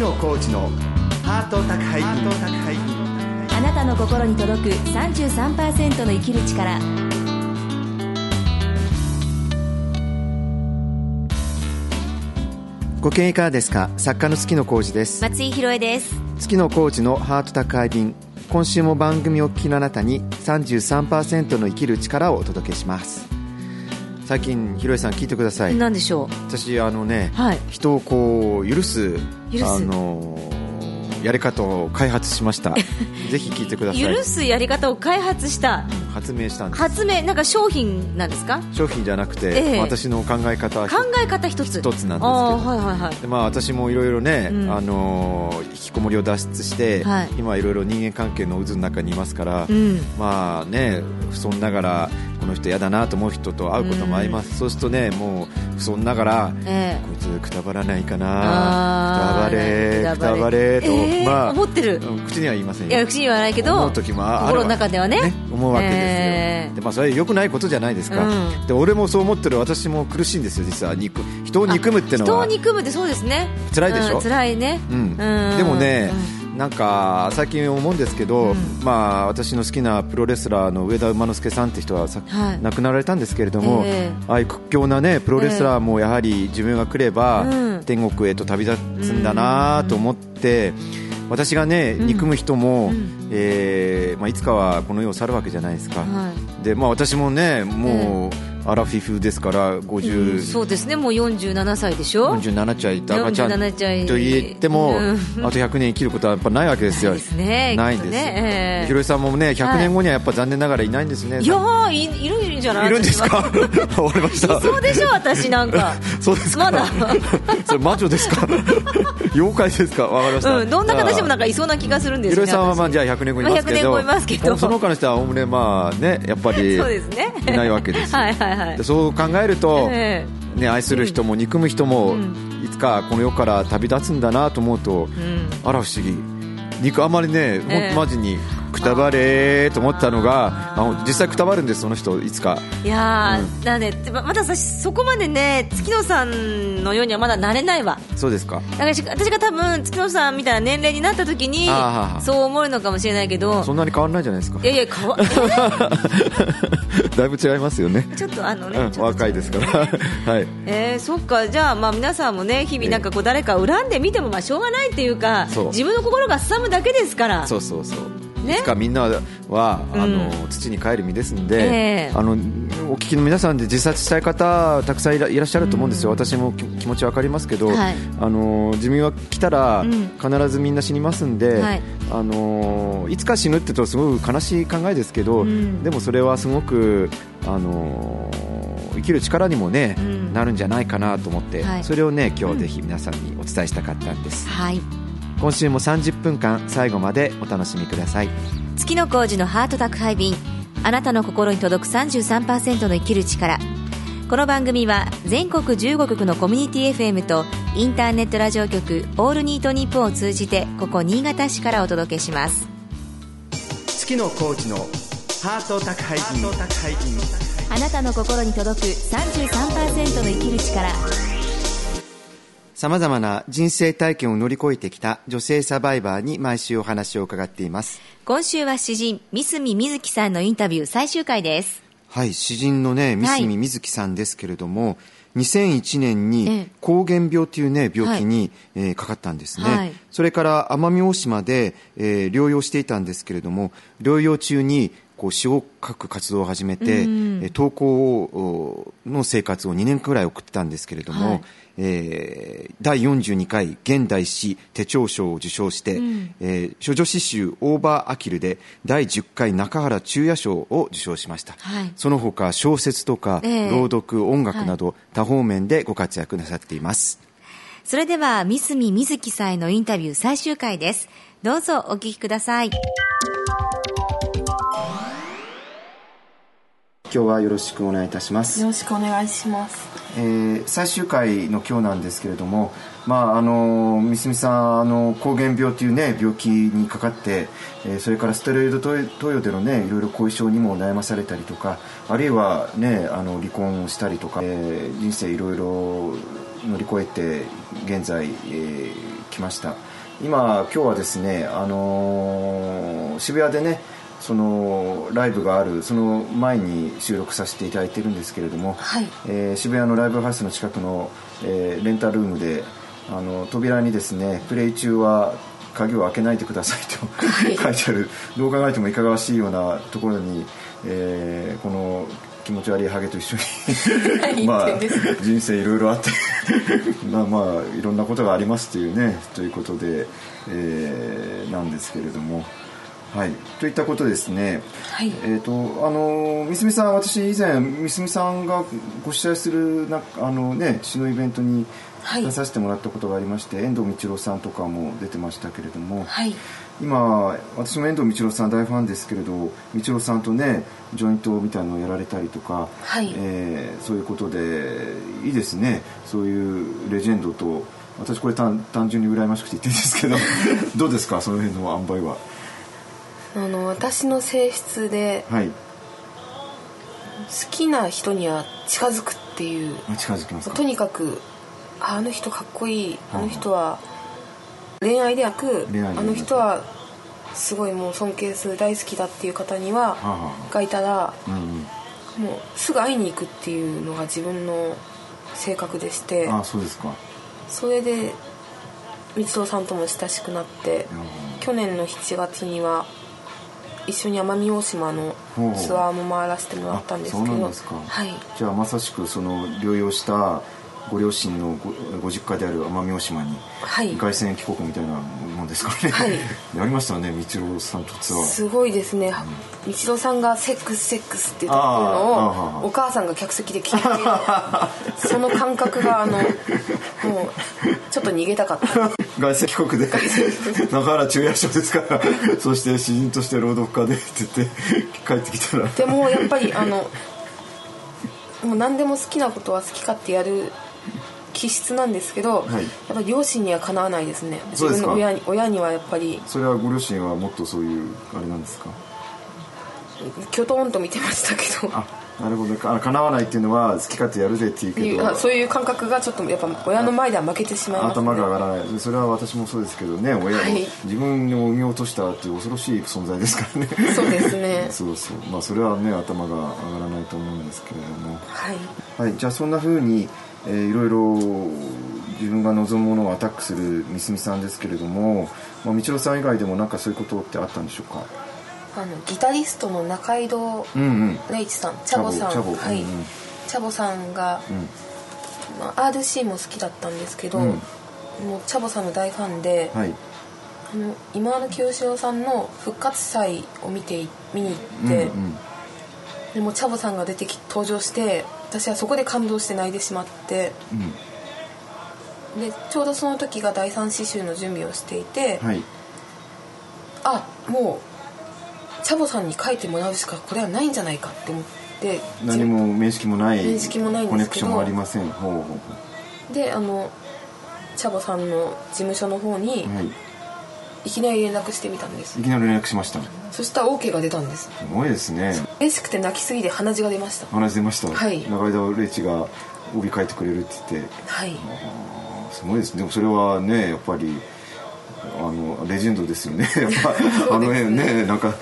野コーチのハート宅配便あなたの心に届く33%の生きる力。ご機嫌いかがですか？作家の月野浩二です。松井宏恵です。月野浩二のハート宅配便。今週も番組をお聞きのあなたに33%の生きる力をお届けします最近ひろえさん聞いてください。何でしょう？私あのね、はい。人をこう許す許す。あのやり方を開発しました。ぜひ聞いてください。許すやり方を開発した。発明したんです。発明なんか商品なんですか？商品じゃなくて、ええ。私の考え方は考え方一つ。一つなんですけど。はいはいはい。でまあ、私もいろいろね、うん。あのー引きこもりを脱出して、はい。今いろいろ人間関係の渦の中にいますから、うん。まあね不遜ながらこの人嫌だなと思う人と会うこともあります、そうするとねもう不遜ながら、ええ。こいつくたばらないかあなーくたばれ。くたばれと、ええまあ思ってる。うん口には言いませんよ。いや口にはないけど思う時もあ心の中ではね。思うわけですよ、ええ。でまあ、それは良くないことじゃないですか、うん。で俺もそう思ってる私も苦しいんですよ実は。憎人を憎むっての人をは憎むってそうですね。辛いでしょ？うん辛いね。うん。うん。でもね、なんか最近思うんですけど、うん。まあ、私の好きなプロレスラーの上田馬之助さんって人はさ、はい。亡くなられたんですけれども、ええ。ああいう屈強な、ね、プロレスラーもやはり自分が来れば、うん。天国へと旅立つんだなと思って、私が、ね、うん。憎む人も、うん。えーまあ、いつかはこの世を去るわけじゃないですか、はい。でまあ、私もねもう、アラフィフですから50、うんそうですね。もう47歳でしょ？47歳と赤ちゃん。47歳。と言っても、うん。あと100年生きることはやっぱないわけですよ。ないですね。ないんです。ね。ええ。ひろえさんもね、100年後にはやっぱ残念ながらいないんですね。いやーいいるんじゃない？いるんですか？わかりました。そうでしょ私なんか。そうですか？まだ。それ魔女ですか？妖怪ですか？わかりました。うんどんな形でもなんかかいそうな気がするんですひろよねえさんはまあ私じゃあ100年後いますけど、まあ100年後いますけど。その他の人はおおむねまあねやっぱりそうですね。いないわけですよ。はいはいはい。でそう考えると、えね愛する人も憎む人も、うん。いつかこの世から旅立つんだなと思うと、えうん。あら不思議。肉あまりね、ええ。マジにくたばれーと思ったのがあの実際くたばるんですその人いつか。いやー、なんでままださそこまでね月野さんのようにはまだなれないわ。そうですか。だからし私が多分月野さんみたいな年齢になった時にそう思うのかもしれないけどそんなに変わらないじゃないですか。いやいやかわ だいぶ違いますよね、ちょっとあのね、うん、若いですから。はい。えー、そっかじゃあまあ皆さんもね日々なんかこう誰かを恨んでみてもまあしょうがないっていうかそう。自分の心がすさむだけですから。そうそうそうね。いつかみんなは、あのうん。土に帰る身ですんで、ええ。あのお聞きの皆さんで自殺したい方たくさんいらっしゃると思うんですよ、私もき気持ちわかりますけど、はい。あの自分は来たら、うん。必ずみんな死にますんで、はい。あのいつか死ぬってとすごく悲しい考えですけど、うん。でもそれはすごく、あの生きる力にもね、うん。なるんじゃないかなと思って、はい。それをね今日ぜひ皆さんにお伝えしたかったんです。はい今週も30分間最後までお楽しみください。月の工事のハート宅配便。あなたの心に届く33%の生きる力。この番組は全国15局のコミュニティ FM とインターネットラジオ局オールニートニッポンを通じてここ新潟市からお届けします。月のコーチのハート宅配便。あなたの心に届く33%の生きる力さまざまな人生体験を乗り越えてきた女性サバイバーに毎週お話を伺っています。今週は詩人三角瑞希さんのインタビュー最終回です。はい詩人のね三角瑞希さんですけれども、2001年えにえ膠原病というね病気に、えーかかったんですね、はい。それから奄美大島で、えー療養していたんですけれども療養中にこう詩を書く活動を始めて、うん。えー投稿をの生活を2年くらい送ってたんですけれども、はいえー第42回現代詩手帳賞を受賞して、うん。えー処女詩集「オーバーアキル」で第10回中原中也賞を受賞しました、はい。その他小説とか、ええ。朗読音楽など、多方面でご活躍なさっています。それでは三角瑞希さんへのインタビュー最終回です。どうぞお聞きください今日はよろしくお願いいたしますよろしくお願いします。えー最終回の今日なんですけれども、まあ、あの三角さんあの膠原病という、ね、病気にかかって、えーそれからステロイド投与での、ね、いろいろ後遺症にも悩まされたりとかあるいは、ね、あの離婚をしたりとか、えー人生いろいろ乗り越えて現在、えーきました今今日はですね、あのー渋谷でねそのライブがあるその前に収録させていただいてるんですけれども、はい。えー渋谷のライブハウスの近くの、えーレンタルームであの扉にですねプレイ中は鍵を開けないでくださいと、はい。書いてある。どう考えてもいかがわしいようなところに、えーこの気持ち悪いハゲと一緒何に まあ人生いろいろあって まあまあいろんなことがありますというねということで、えーなんですけれどもはい。といったことですね。はい。えー、とあの三角さん私以前三角さんがご主催するなあのね詩のイベントにはい。出させてもらったことがありまして、遠藤道郎さんとかも出てましたけれども、はい。今私も遠藤道郎さん大ファンですけれど道郎さんとねジョイントみたいなのをやられたりとか、はい。えーそういうことでいいですね。そういうレジェンドと私これ単単純に羨ましくて言ってるんですけど どうですか？その辺の塩梅はあの私の性質ではい。好きな人には近づくっていう。あ近づきますか？とにかくああの人かっこいい。あの人は恋愛でなくあの人はすごいもう尊敬する大好きだっていう方にはがいたらうんうん。もうすぐ会いに行くっていうのが自分の性格でしてあそうですか。それで光郎さんとも親しくなって去年の7月には一緒に奄美大島のツアーも回らせてもらったんですけどはい。じゃあまさしくその療養したご両親のごご実家である奄美大島にはい。凱旋帰国みたいなもんですかね、はい。やりましたね道郎さんとツアー。すごいですね。道郎さんが「セックスセックス」って言ってるあーあのー。をお母さんが客席で聞いてその感覚があの もうちょっと逃げたかった。凱旋帰国で。中原中夜賞ですからそして詩人として朗読家でって言って帰ってきたら。でもやっぱりあのもう何でも好きなことは好き勝手やる気質なんですけど、はい。やっぱり両親にはかなわないですね。自分の親に親にはやっぱり。それはご両親はもっとそういうあれなんですか？きょとんと見てましたけど。あなるほど。か叶わないっていうのは好き勝手やるぜっていうけど。あそういう感覚がちょっとやっぱ親の前では負けてしまいます、ね、頭が上がらない。それは私もそうですけどね親を、はい。自分を産み落としたっていう恐ろしい存在ですからね。そうですね。そうそう。まあそれはね頭が上がらないと思うんですけれども。はい。はい。じゃあそんな風に、えーいろいろ自分が望むものをアタックする三角さんですけれども、まあ、道郎さん以外でもなんかそういうことってあったんでしょうか？あのギタリストの中井戸うんうん。レイチさんチャボさん。チャボチャボ。はい、うんうん。チャボさんが、うん。まあ、RC も好きだったんですけど、うん。もうチャボさんの大ファンで、はい。あの今野清志郎さんの復活祭を見て見に行って、うんうん。でもチャボさんが出てき登場して私はそこで感動して泣いてしまってうん。でちょうどその時が第三詩集の準備をしていて、はい。あもうチャボさんに書いてもらうしかこれはないんじゃないかって思って何も面識もない面識もないんコネクションもありません。ほうほうほであのチャボさんの事務所の方にうはい。いきなり連絡してみたんです。いきなり連絡しました。すそしたら OK が出たんです。ごいですね。嬉しくて泣きすぎて鼻血が出ました。話出ました、はい。中井田レイチが帯書いてくれるって言って。はい。すごいです。ねでもそれはねやっぱりレジェンドですよね。あの辺ねなんか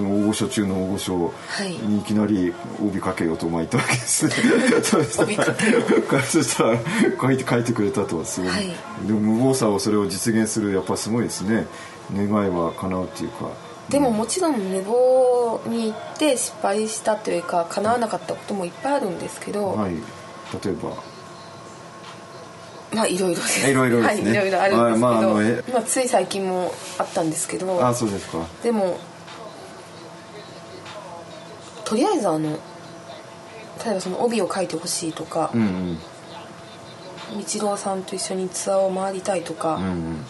大御所中の大御所はい。にいきなり帯かけようと巻いたわけです。ね そうしたら帯かけよ そしたら書いて書いてくれたとはすごい、はい。でも無謀さをそれを実現するやっぱすごいですね。願いは叶うっていうか。でももちろん無謀に行って失敗したというか叶わなかったこともいっぱいあるんですけど、はい。例えばまあいろいろです。いろいろですね。はいいろいろあるんですけど、はいまああのえまあ、つい最近もあったんですけどあそうですか。でもとりあえずあの例えばその帯を書いてほしいとかうんうん。道郎さんと一緒にツアーを回りたいとか、うんうん。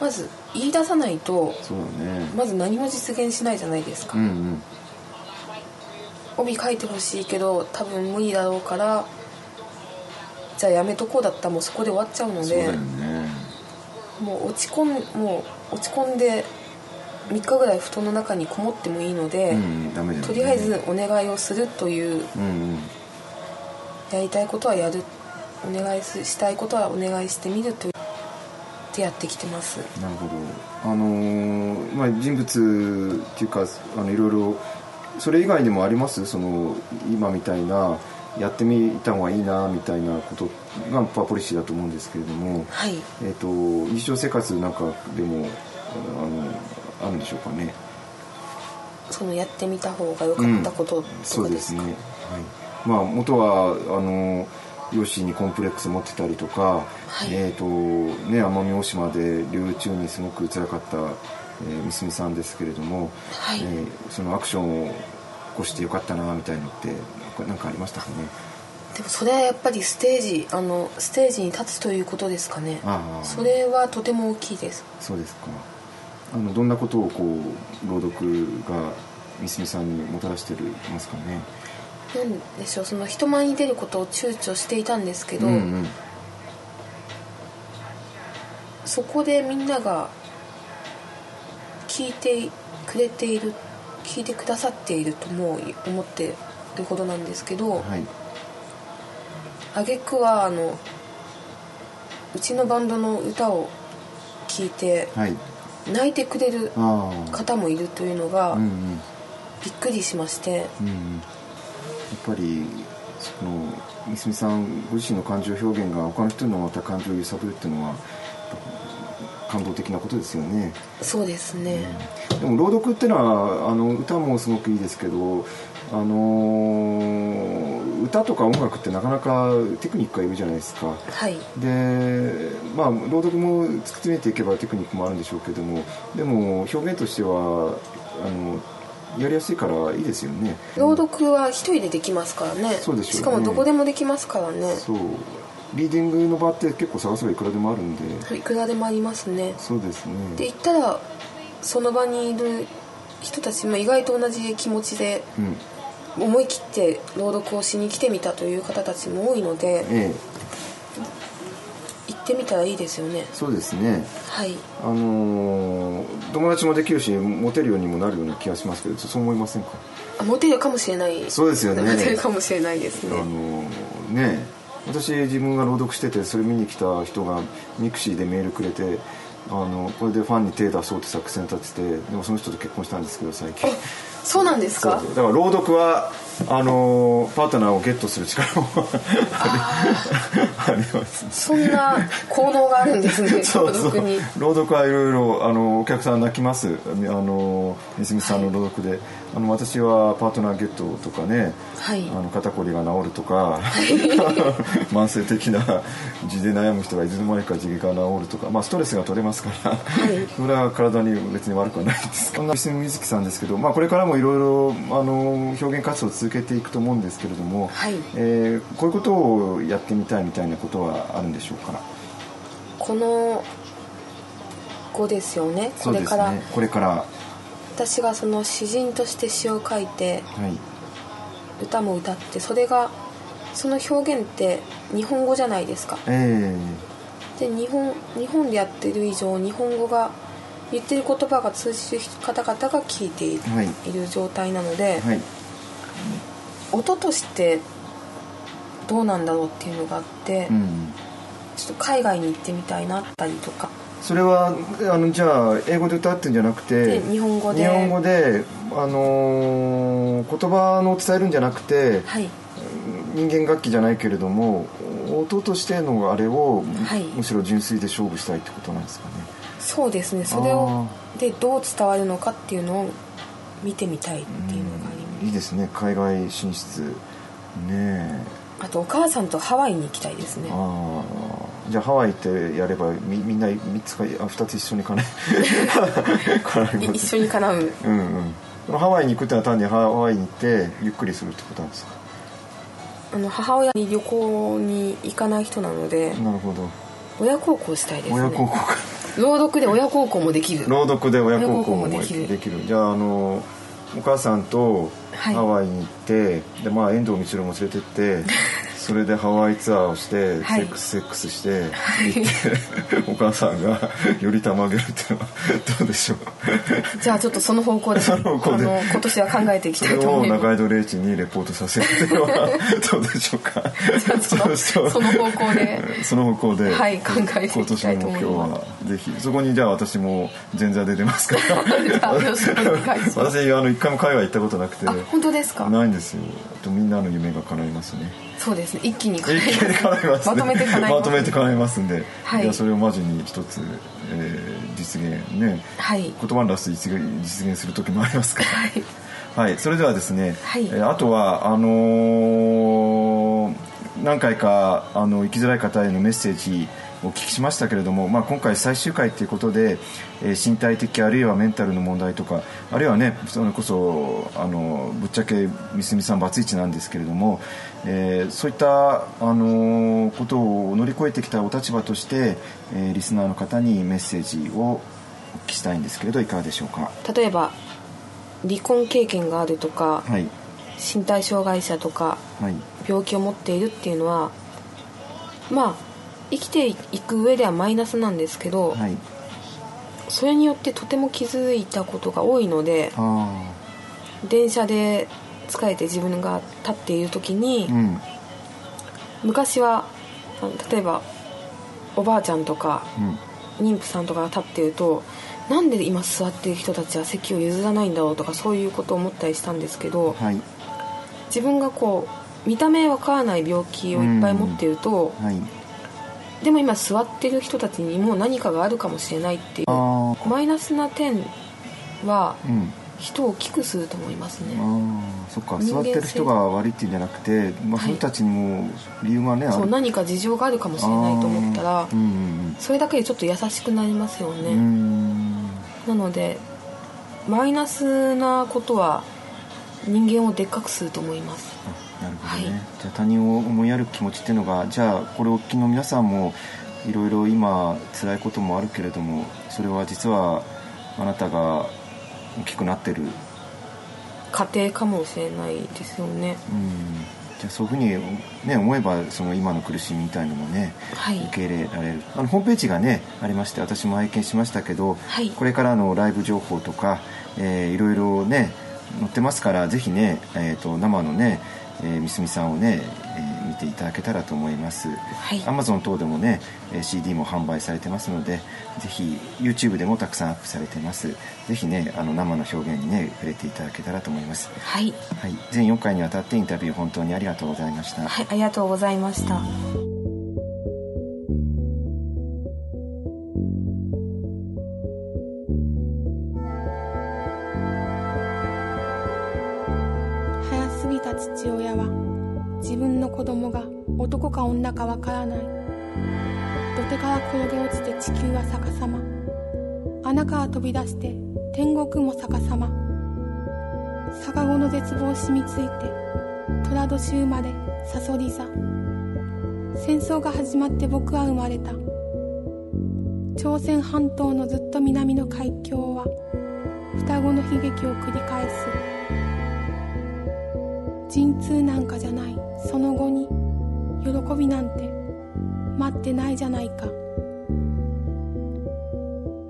まず言い出さないとそうだね。まず何も実現しないじゃないですか、うんうん。帯書いてほしいけど多分無理だろうからじゃあやめとこうだったらもうそこで終わっちゃうのでもう落ち込んもう落ち込んで3日ぐらい布団の中にこもってもいいので、うんね。とりあえずお願いをするといううんうん。やりたいことはやるお願いすしたいことはお願いしてみるというってやってきてます。なるほど。あのーまあ人物っていうかあのいろいろそれ以外にもあります？その今みたいなやってみた方がいいなみたいなことがパワーポリシーだと思うんですけれども、はい。えっと日常生活なんかでもあのあるんでしょうかね。そのやってみた方が良かったこととかでか、そうですすね、はい、まあ元はあの両親にコンプレックス持ってたりとか、はい。えっ、とね奄美大島で留学中にすごく辛かった、えー、みすみさんですけれども、はい。えーそのアクションを起こしてよかったなみたいのってなんかありましたかね？でもそれはやっぱりステージあのステージに立つということですかね。それはとても大きいです。そうですか。あのどんなことをこう朗読がみすみさんにもたらしてるますかね？なんでしょう。その人前に出ることを躊躇していたんですけど、うんうん。そこでみんなが聞いてくれている聞いてくださっているとも思ってるほどなんですけどはい。挙句はあのうちのバンドの歌を聞いてはい。泣いてくれる方もいるというのがびっくりしまして。うんうん、やっぱりそのみすみさんご自身の感情表現が他の人のまた感情を揺さぶるっていうのは感動的なことですよね。そうですね。でも朗読ってのはあの歌もすごくいいですけどあの歌とか音楽ってなかなかテクニックがいるじゃないですか。はい。でまあ朗読も突き詰めていけばテクニックもあるんでしょうけどもでも表現としてはあのやりやすいからいいですよね。朗読は一人でできますからね。そうでしょうね。しかもどこでもできますからね。そうリーディングの場って結構探せばいくらでもあるんで。いくらでもありますね。そうですね。で言ったらその場にいる人たちも意外と同じ気持ちでうん。思い切って朗読をしに来てみたという方たちも多いのでええ。行ってみたらいいですよね。そうですね。はい。あのー友達もできるしモテるようにもなるような気がしますけどそう思いませんか？あモテるかもしれない。そうですよね。モテるかもしれないですあのねーね私自分が朗読しててそれ見に来た人がミクシーでメールくれてあのこれでファンに手出そうって作戦立ててでもその人と結婚したんですけど最近。そうなんですか？だから朗読はあのーパートナーをゲットする力もあり ますそんな行動があるんですね そうそう。朗読に。朗読はいろいろあのお客さん泣きます。あのみすみさんの朗読で、あの私はパートナーゲットとかね、はい。あの肩こりが治るとか 慢性的な痔で悩む人がいつの間にか痔が治るとか、まあ、ストレスが取れますから、それは体に別に悪くはないです。そんなみみずきさんですけど、まあ、これからもいろいろあの表現活動を続けていくと思うんですけれども、はい。えーこういうことをやってみたいみたいなことはあるんでしょうか？この後ですよね？これから、ねこれから。私がその詩人として詩を書いてはい。歌も歌ってそれがその表現って日本語じゃないですか？え。で日本日本でやってる以上日本語が言ってる言葉が通じる方々が聞いている,、はい。い、る状態なので、えはい。音としてどうなんだろうっていうのがあって、うん。ちょっと海外に行ってみたいなったりとか。それはあのじゃあ英語で歌ってんじゃなくてで日本語で。日本語であのー言葉の伝えるんじゃなくてはい。人間楽器じゃないけれども音としてのあれを、はい。むしろ純粋で勝負したいってことなんですかね。そうですね。それをでどう伝わるのかっていうのを見てみたいっていうのがあります。いいですね。海外進出ね。えあとお母さんとハワイに行きたいですね。ああじゃあハワイってやればみみんな3つかあ2つ一緒にかね絡みいます一緒に叶う。うんうん。ハワイに行くってのは単にハワイに行ってゆっくりするってことなんですか？あの母親に旅行に行かない人なのでなるほど。親孝行したいですね。親孝行か。朗読で親孝行もできる。朗読で親孝行もできる。きる。じゃああのお母さんとはいハワイに行って、でまあ遠藤光も連れてってそれでハワイツアーをして、はい。セックスセックスして、行って お母さんがよりたまげるっていうのはどうでしょう？じゃあちょっとその方向でその方向で。今年は考えていきたいと思います。中井戸礼二にレポートさせるっていうのはどうでしょうか？そのその方向で。その方向で、はい考えていきたいと思います。今年の目標はぜひそこにじゃあ私も前座で出ますから。私あの一回も海外行ったことなくて。あ本当ですか？ないんですよ。あとみんなの夢が叶いますね。そうですね。一気に叶います、ね、まとめて叶います。まとめて叶いますんで、はい。じゃあそれをマジに一つ、えー実現ね。はい。言葉に出す実現実現する時もありますから。はい。はい、それではですね、はい。えーあとはあのー何回かあの生きづらい方へのメッセージをお聞きしましたけれども、まあ、今回最終回ということで、えー身体的あるいはメンタルの問題とかあるいはねそれこそあのぶっちゃけみすみさんバツイチなんですけれども、えーそういった、あのーことを乗り越えてきたお立場として、えーリスナーの方にメッセージをお聞きしたいんですけれどいかがでしょうか？例えば離婚経験があるとかはい身体障害者とかはい病気を持っているっていうのはまあ生きていく上ではマイナスなんですけど、はい。それによってとても気づいたことが多いのであ電車で疲れて自分が立っている時に、あうん。昔は例えばおばあちゃんとかうん。妊婦さんとかが立っているとなんで今座っている人たちは席を譲らないんだろうとかそういうことを思ったりしたんですけどはい。自分がこう見た目わからない病気をいっぱい持っているとはいでも今座ってる人たちにも何かがあるかもしれないっていうマイナスな点はうん。人を大きくすると思いますね。ああそっか。座ってる人が悪いっていうんじゃなくて、まあ、はい。その人たちにも理由がね、ある。そう何か事情があるかもしれないと思ったらあー。うんそれだけでちょっと優しくなりますようんうんうねん。なのでマイナスなことは人間をでっかくすると思いますほどね、はい。じゃあ他人を思いやる気持ちっていうのがじゃあこれをお聞きの皆さんもいろいろ今辛いこともあるけれどもそれは実はあなたが大きくなってる。家庭かもしれないですよね。うん。じゃあそういうふうに、ね、思えばその今の苦しみみたいのもねはい。受け入れられる。あのホームページがねありまして私も拝見しましたけど、はい。これからのライブ情報とか、えーいろいろね載ってますからぜひね、えー、と生のね、えー、みすみさんをね、えー見ていただけたらと思います。はい。アマゾン等でもねえー CD も販売されてますのでぜひ YouTube でもたくさんアップされてます。ぜひねあの生の表現にね触れていただけたらと思います。はい。はい、全4回にわたってインタビュー本当にありがとうございました。はいありがとうございました供が男か女かわからない。土手から転げ落ちて地球は逆さま。穴から飛び出して天国も逆さま。逆子の絶望染みついて寅年生まれさそり座。戦争が始まって僕は生まれた。朝鮮半島のずっと南の海峡は双子の悲劇を繰り返す。陣痛なんかじゃない。その後に喜びなんて待ってないじゃないか。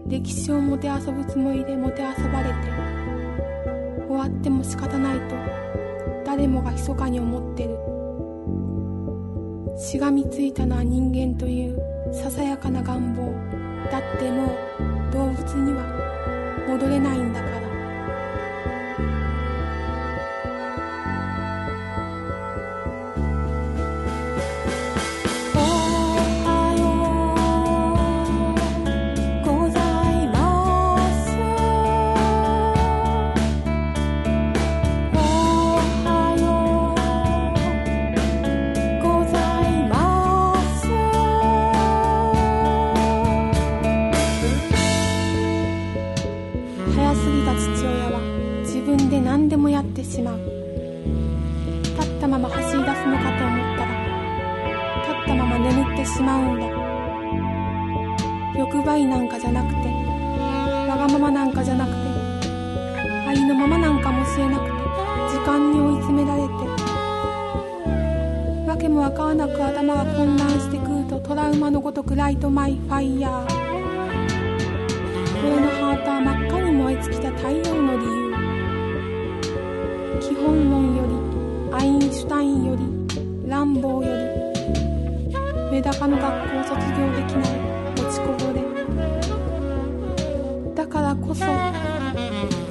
歴史をもてあそぶつもりでもてあそばれて終わっても仕方ないと誰もが密かに思ってる。しがみついたのは人間というささやかな願望。だってもう動物には戻れないんだから。早すぎた父親は自分で何でもやってしまう。立ったまま走り出すのかと思ったら立ったまま眠ってしまうんだ。欲張りなんかじゃなくてわがままなんかじゃなくてありのままなんかもしれなくて時間に追い詰められて訳もわからなく頭が混乱してくるとトラウマのごとく light my fire。俺のハートは真っに尽きた太陽の理由。基本論よりアインシュタインよりランボーよりメダカの学校を卒業できない。落ちこぼれだからこそ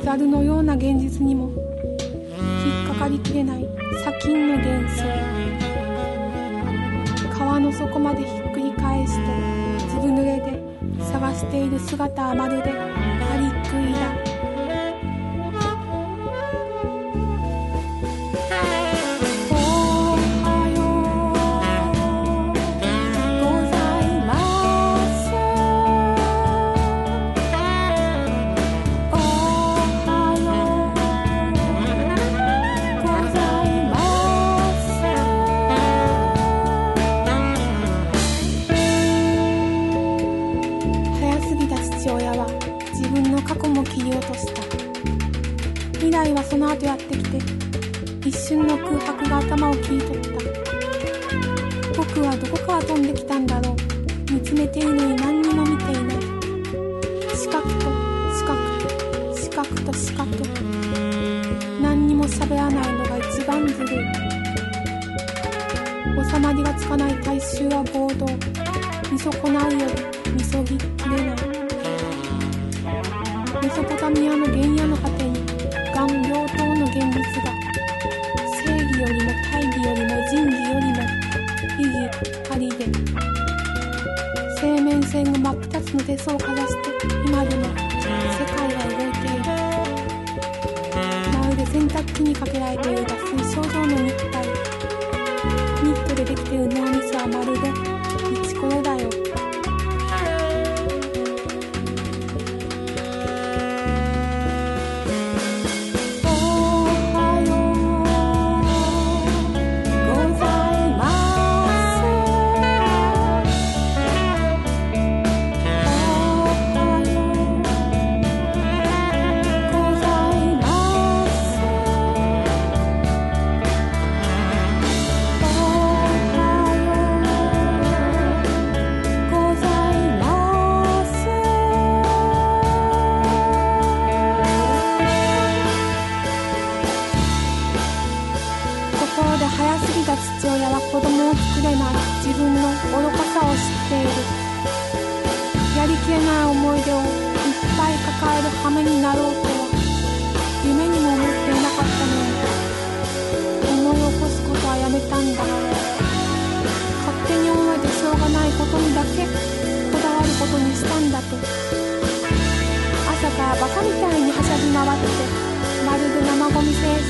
ザルのような現実にも引っかかりきれない砂金の幻想。川の底までひっくり返してずぶ濡れで探している姿はまるでパリックイだと四角と。四角と何にも喋らないのが一番ずるい。収まりがつかない大衆は暴動。見損なうよりみそぎきれない。メソポタミアの原野の果てにがん病棟の現実が正義よりも大義よりも仁義よりも意義ありで。生命線が真っ二つの手相をかざしてにかけられている脱水症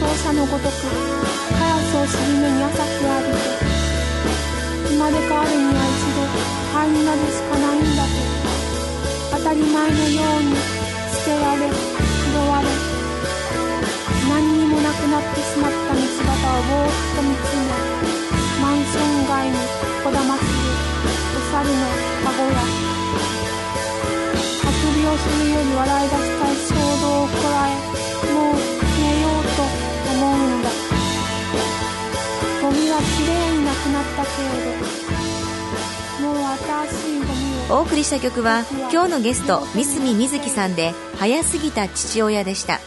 ゴミ清掃車のごとくカラスを尻目に朝日を浴びて生まれ変わるには一度灰になるしかないんだと当たり前のよう。に捨てられ拾われ何にもなくなってしまった道端をぼーっと見つめマンション街にこだまするお猿の籠やあくびをするより笑い出したい衝動をこらえもう。ゴミはきれいになくなったけれどもう新しいゴミをお送りした曲は今日のゲスト三角瑞希さんで「早すぎた父親」でした。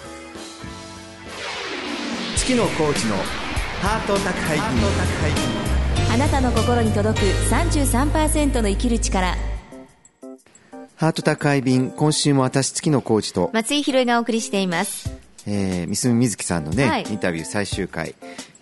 月野コーチのハート宅配便。あなたの心に届く33%の生きる力。ハート宅配便今週も私月野コーチと、松井宏がお送りしていますえー、三角瑞希さんのね、はい。インタビュー最終回。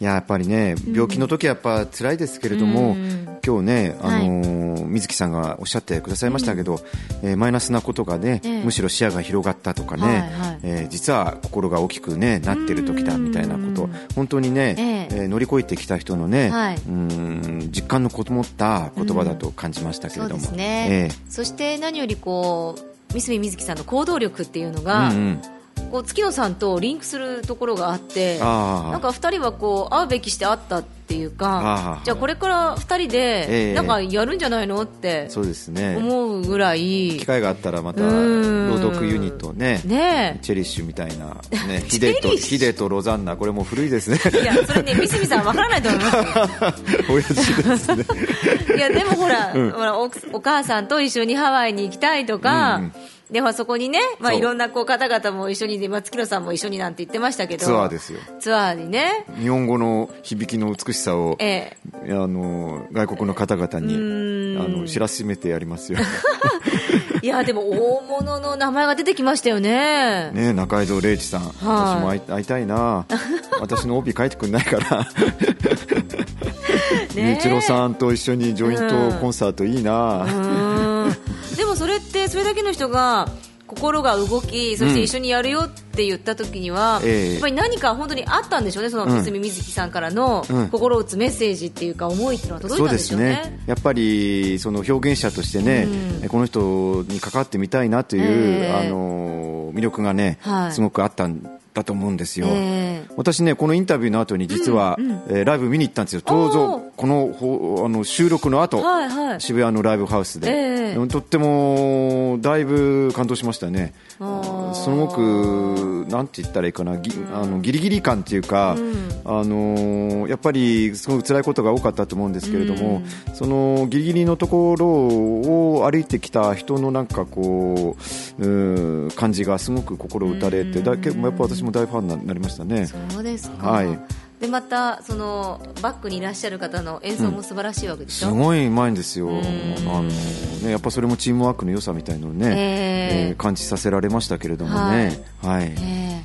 いややっぱりね病気の時はやっぱ辛いですけれども、今日ね、あのー瑞希さんがおっしゃってくださいましたけど、えーマイナスなことがね、ええ。むしろ視野が広がったとかね、はいはいえー実は心が大きく、ね、なってる時だみたいなこと。本当にね、ええ。えー乗り越えてきた人のね、はい。うん実感のこもった言葉だと感じましたけれども、そね、えそして何よりこう三角瑞希さんの行動力っていうのえが、うんうんこう月野さんとリンクするところがあってなんか2人はこう会うべきして会ったっていうかじゃあこれから2人ええ。でなんかやるんじゃないのってそうですね。思うぐらい機会があったらまたうん。朗読ユニットねねチェリッシュみたいな、ね、ヒデとヒデとロザンナこれもう古いですね。えいやそれね三角さんわからないと思います。よ親父ですね。いやでもほら,、うん。ほらおお母さんと一緒にハワイに行きたいとか、うんうんでもそこにね、まあ、いろんなこう方々も一緒にで、まあ、月野さんも一緒になんて言ってましたけど。ツアーですよ。ツアーにね、日本語の響きの美しさを、ええ、あの外国の方々にん。あの知らしめてやりますよ。いやでも大物の名前が出てきましたよね。ね中井戸礼二さん、私も会いたいな。私の帯書いてくんないから。ねえ。一郎さんと一緒にジョイントコンサートいいな、うんでもそれってそれだけの人が心が動きそして一緒にやるよって言った時には、ええ。やっぱり何か本当にあったんでしょうねそのうん。三角瑞希さんからのうん。心を打つメッセージっていうか思いっていうのは届いたんですしょうね。ね。やっぱりその表現者としてね、うん。この人に関わってみたいなという、ええ。あの魅力がね、はい。すごくあったんだと思うんですよ、ええ。私ねこのインタビューの後に実は、うんうん。えーライブ見に行ったんですよ。おー。どうぞこのほあの収録の後、はいはい。渋谷のライブハウスで、ええ。でもとってもだいぶ感動しましたね。すごくなんて言ったらいいかなぎあのギリギリ感っていうか、あのやっぱりすごく辛いことが多かったと思うんですけれども、そのギリギリのところを歩いてきた人のなんかこううん感じがすごく心打たれてだけやっぱ私も大ファンになりましたね。そうですか、はいでまたそのバックにいらっしゃる方の演奏も素晴らしいわけでしすょ、ごいうまいんですよ、ん。あのね、やっぱそれもチームワークの良さみたいなのをね、ええ。えー感じさせられましたけれどもね、はい。え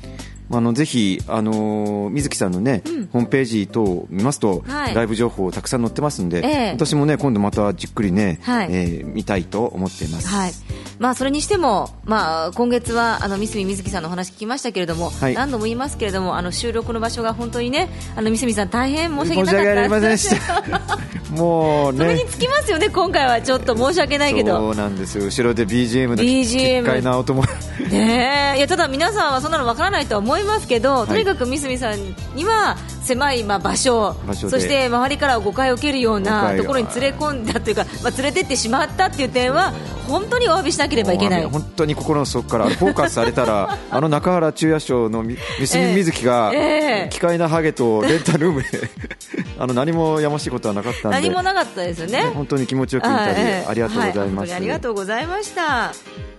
あのぜひ、あのー水木さんのね、ホームページ等を見ますと、はい。ライブ情報たくさん載ってますんで、ええ。私もね今度またじっくりね、はい。えー見たいと思っています。はいまあ、それにしても、まあ、今月はあの三角瑞希さんのお話聞きましたけれども、はい。何度も言いますけれどもあの収録の場所が本当にねあの三角さん大変申し訳なかった申し訳ありませんでした。もうそれにね。つきますよね今回は。ちょっと申し訳ないけそどうなんですよ。後ろで BGM の BGM 奇怪な音も。ねえ。いやただ皆さんはそんなのわからないとは思いますけど、とにかく三角さんには狭いまあ場所。場所で。そして周りから誤解を受けるようなところに連れ込んだというか、まあ、連れてってしまったっていう点は本当にお詫びしなければいけない。本当に心の底からフォーカスされたら あの中原中也賞のみ三角瑞希が、ええ奇怪なハゲとレンタルームで あの何もやましいことはなかったんで何もなかったですよね。本当に気持ちよくインタビューありがとうございます、にありがとうございました。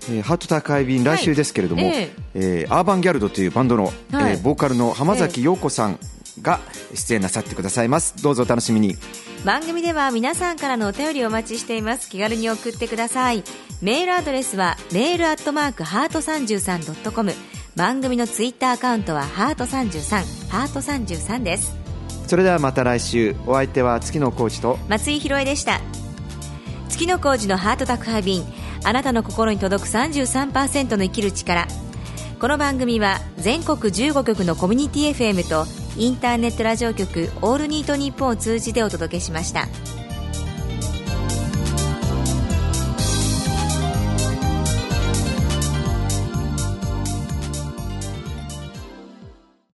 えーハート宅配便来週ですけれども、はいええーアーバンギャルドというバンドの、はいえーボーカルの浜崎陽子さんが出演なさってくださいますどうぞお楽しみに番組では皆さんからのお便りをお待ちしています。気軽に送ってください。メールアドレスはメールアットマークハート三十三ドットコム。番組のツイッターアカウントはハート三十三ハート三十三です。それではまた来週お相手は月野コーチと松井宏恵でした。月の工事のハート宅配便。あなたの心に届く33%の生きる力。この番組は全国15局のコミュニティ FM とインターネットラジオ局オールニートニッポンを通じてお届けしました。